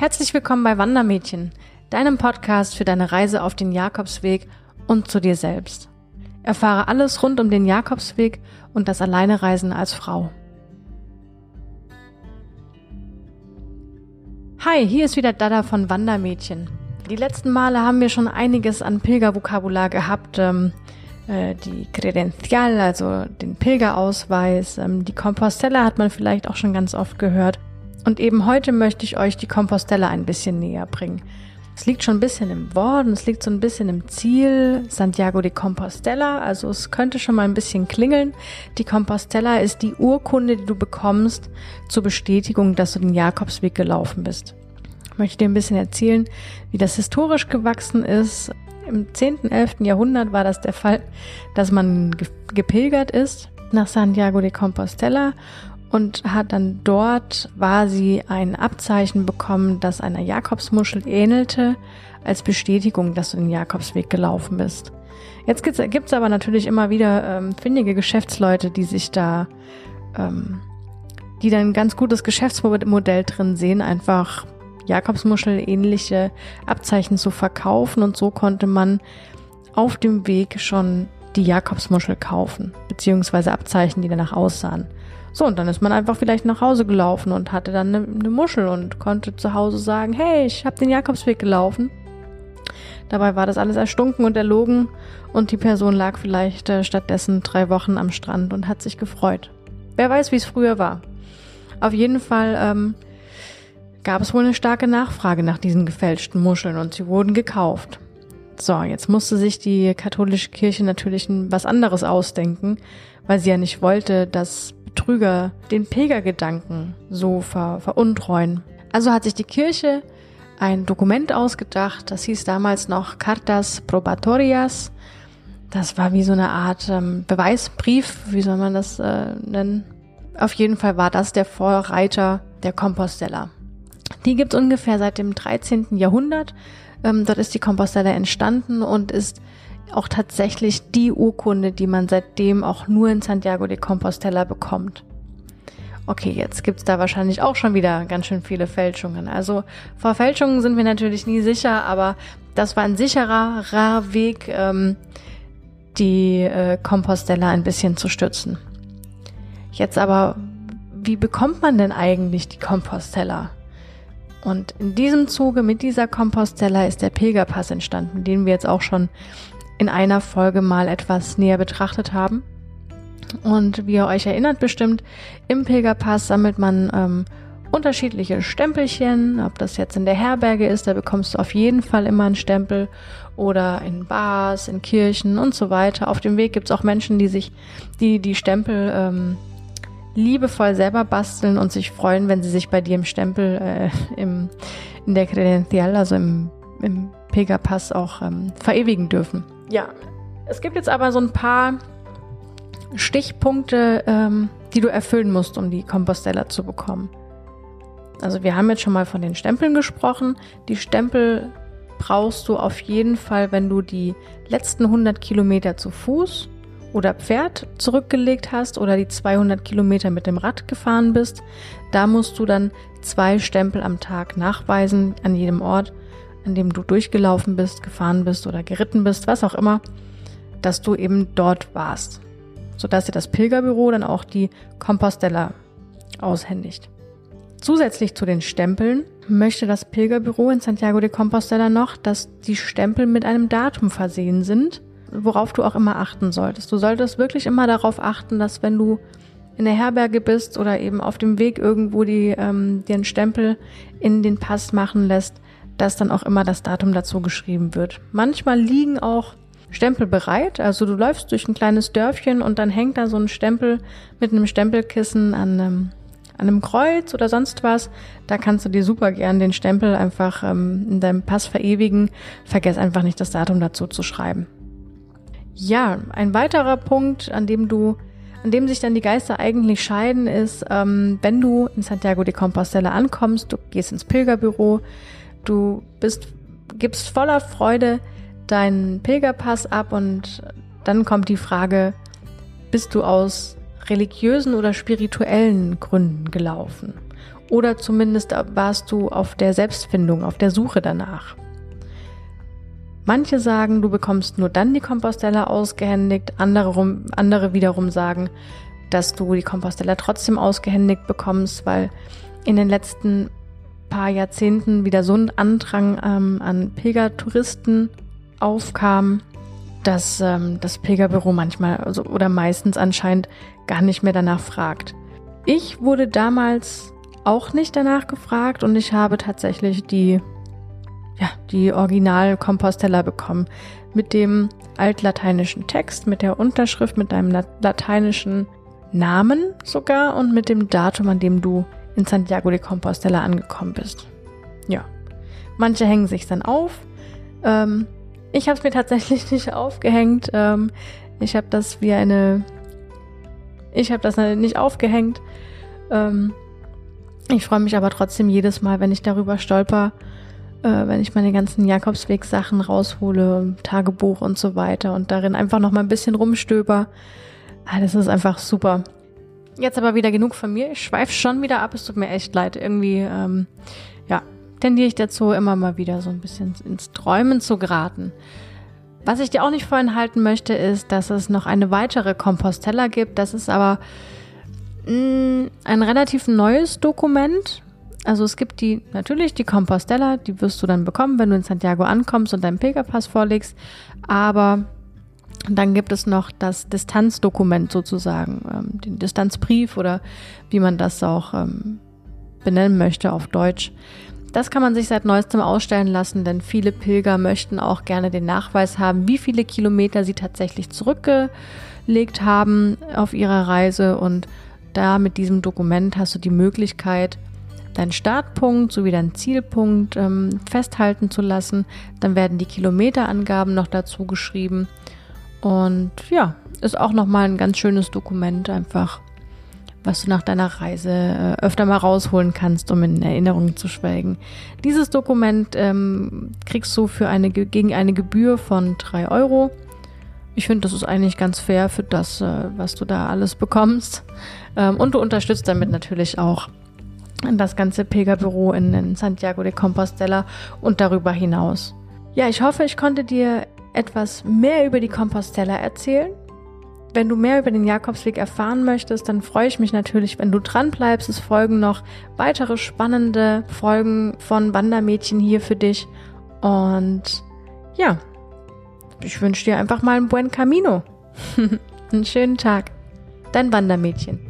Herzlich willkommen bei Wandermädchen, deinem Podcast für deine Reise auf den Jakobsweg und zu dir selbst. Erfahre alles rund um den Jakobsweg und das Alleinereisen als Frau. Hi, hier ist wieder Dada von Wandermädchen. Die letzten Male haben wir schon einiges an Pilgervokabular gehabt. Ähm, äh, die Credencial, also den Pilgerausweis, ähm, die Compostella hat man vielleicht auch schon ganz oft gehört. Und eben heute möchte ich euch die Compostella ein bisschen näher bringen. Es liegt schon ein bisschen im Wort und es liegt so ein bisschen im Ziel Santiago de Compostela. Also es könnte schon mal ein bisschen klingeln. Die Compostela ist die Urkunde, die du bekommst zur Bestätigung, dass du den Jakobsweg gelaufen bist. Ich möchte dir ein bisschen erzählen, wie das historisch gewachsen ist. Im 10., 11. Jahrhundert war das der Fall, dass man gepilgert ist nach Santiago de Compostela und hat dann dort quasi ein Abzeichen bekommen, das einer Jakobsmuschel ähnelte, als Bestätigung, dass du den Jakobsweg gelaufen bist. Jetzt gibt es aber natürlich immer wieder ähm, findige Geschäftsleute, die sich da, ähm, die dann ein ganz gutes Geschäftsmodell drin sehen, einfach Jakobsmuschel ähnliche Abzeichen zu verkaufen und so konnte man auf dem Weg schon die Jakobsmuschel kaufen, beziehungsweise Abzeichen, die danach aussahen. So, und dann ist man einfach vielleicht nach Hause gelaufen und hatte dann eine, eine Muschel und konnte zu Hause sagen, hey, ich habe den Jakobsweg gelaufen. Dabei war das alles erstunken und erlogen und die Person lag vielleicht äh, stattdessen drei Wochen am Strand und hat sich gefreut. Wer weiß, wie es früher war. Auf jeden Fall ähm, gab es wohl eine starke Nachfrage nach diesen gefälschten Muscheln und sie wurden gekauft. So, jetzt musste sich die katholische Kirche natürlich was anderes ausdenken, weil sie ja nicht wollte, dass Betrüger den Pilgergedanken so ver veruntreuen. Also hat sich die Kirche ein Dokument ausgedacht, das hieß damals noch Cartas Probatorias. Das war wie so eine Art ähm, Beweisbrief, wie soll man das äh, nennen? Auf jeden Fall war das der Vorreiter der Compostella. Die gibt es ungefähr seit dem 13. Jahrhundert. Ähm, dort ist die Compostella entstanden und ist auch tatsächlich die Urkunde, die man seitdem auch nur in Santiago de Compostela bekommt. Okay, jetzt gibt's da wahrscheinlich auch schon wieder ganz schön viele Fälschungen. Also vor Fälschungen sind wir natürlich nie sicher, aber das war ein sicherer Weg, ähm, die äh, Compostella ein bisschen zu stützen. Jetzt aber, wie bekommt man denn eigentlich die Compostella? Und in diesem Zuge mit dieser Compostella ist der Pilgerpass entstanden, den wir jetzt auch schon in einer Folge mal etwas näher betrachtet haben. Und wie ihr euch erinnert bestimmt, im Pilgerpass sammelt man ähm, unterschiedliche Stempelchen, ob das jetzt in der Herberge ist, da bekommst du auf jeden Fall immer einen Stempel oder in Bars, in Kirchen und so weiter. Auf dem Weg gibt's auch Menschen, die sich die, die Stempel ähm, liebevoll selber basteln und sich freuen, wenn sie sich bei dir im Stempel äh, im, in der Credencial, also im, im Pilgerpass auch ähm, verewigen dürfen. Ja, es gibt jetzt aber so ein paar Stichpunkte, ähm, die du erfüllen musst, um die Compostella zu bekommen. Also wir haben jetzt schon mal von den Stempeln gesprochen. Die Stempel brauchst du auf jeden Fall, wenn du die letzten 100 Kilometer zu Fuß oder Pferd zurückgelegt hast oder die 200 Kilometer mit dem Rad gefahren bist. Da musst du dann zwei Stempel am Tag nachweisen an jedem Ort an dem du durchgelaufen bist, gefahren bist oder geritten bist, was auch immer, dass du eben dort warst, sodass dir das Pilgerbüro dann auch die Compostella aushändigt. Zusätzlich zu den Stempeln möchte das Pilgerbüro in Santiago de Compostela noch, dass die Stempel mit einem Datum versehen sind, worauf du auch immer achten solltest. Du solltest wirklich immer darauf achten, dass wenn du in der Herberge bist oder eben auf dem Weg irgendwo die, ähm, dir einen Stempel in den Pass machen lässt, dass dann auch immer das Datum dazu geschrieben wird. Manchmal liegen auch Stempel bereit, also du läufst durch ein kleines Dörfchen und dann hängt da so ein Stempel mit einem Stempelkissen an einem, an einem Kreuz oder sonst was. Da kannst du dir super gern den Stempel einfach ähm, in deinem Pass verewigen. Vergess einfach nicht das Datum dazu zu schreiben. Ja, ein weiterer Punkt, an dem du an dem sich dann die Geister eigentlich scheiden, ist, ähm, wenn du in Santiago de Compostela ankommst, du gehst ins Pilgerbüro, Du bist, gibst voller Freude deinen Pilgerpass ab und dann kommt die Frage, bist du aus religiösen oder spirituellen Gründen gelaufen? oder zumindest warst du auf der Selbstfindung, auf der Suche danach. Manche sagen, du bekommst nur dann die Compostella ausgehändigt, andere, rum, andere wiederum sagen, dass du die Compostella trotzdem ausgehändigt bekommst, weil in den letzten paar Jahrzehnten wieder so ein Andrang ähm, an Pilgertouristen aufkam, dass ähm, das Pilgerbüro manchmal also, oder meistens anscheinend gar nicht mehr danach fragt. Ich wurde damals auch nicht danach gefragt und ich habe tatsächlich die, ja, die Original Compostella bekommen mit dem altlateinischen Text, mit der Unterschrift, mit deinem lateinischen Namen sogar und mit dem Datum, an dem du in Santiago de Compostela angekommen bist. Ja, manche hängen sich dann auf. Ähm, ich habe es mir tatsächlich nicht aufgehängt. Ähm, ich habe das wie eine, ich habe das nicht aufgehängt. Ähm, ich freue mich aber trotzdem jedes Mal, wenn ich darüber stolper, äh, wenn ich meine ganzen Jakobsweg-Sachen raushole, Tagebuch und so weiter und darin einfach noch mal ein bisschen rumstöber. Ah, das ist einfach super. Jetzt aber wieder genug von mir. Ich schweife schon wieder ab. Es tut mir echt leid. Irgendwie, ähm, ja, tendiere ich dazu, immer mal wieder so ein bisschen ins Träumen zu geraten. Was ich dir auch nicht vorenthalten möchte, ist, dass es noch eine weitere Compostella gibt. Das ist aber mh, mm, ein relativ neues Dokument. Also es gibt die, natürlich die Compostella, die wirst du dann bekommen, wenn du in Santiago ankommst und deinen Pilgerpass vorlegst. Aber dann gibt es noch das Distanzdokument sozusagen, ähm, den Distanzbrief oder wie man das auch ähm, benennen möchte auf Deutsch. Das kann man sich seit neuestem ausstellen lassen, denn viele Pilger möchten auch gerne den Nachweis haben, wie viele Kilometer sie tatsächlich zurückgelegt haben auf ihrer Reise. Und da mit diesem Dokument hast du die Möglichkeit, deinen Startpunkt sowie deinen Zielpunkt ähm, festhalten zu lassen. Dann werden die Kilometerangaben noch dazu geschrieben. Und ja, ist auch nochmal ein ganz schönes Dokument einfach, was du nach deiner Reise äh, öfter mal rausholen kannst, um in Erinnerungen zu schwelgen. Dieses Dokument ähm, kriegst du für eine, gegen eine Gebühr von 3 Euro. Ich finde, das ist eigentlich ganz fair für das, äh, was du da alles bekommst. Ähm, und du unterstützt damit natürlich auch das ganze Pilgerbüro in, in Santiago de Compostela und darüber hinaus. Ja, ich hoffe, ich konnte dir etwas mehr über die Compostella erzählen. Wenn du mehr über den Jakobsweg erfahren möchtest, dann freue ich mich natürlich, wenn du dran bleibst. Es folgen noch weitere spannende Folgen von Wandermädchen hier für dich. Und ja, ich wünsche dir einfach mal einen buen Camino. einen schönen Tag. Dein Wandermädchen.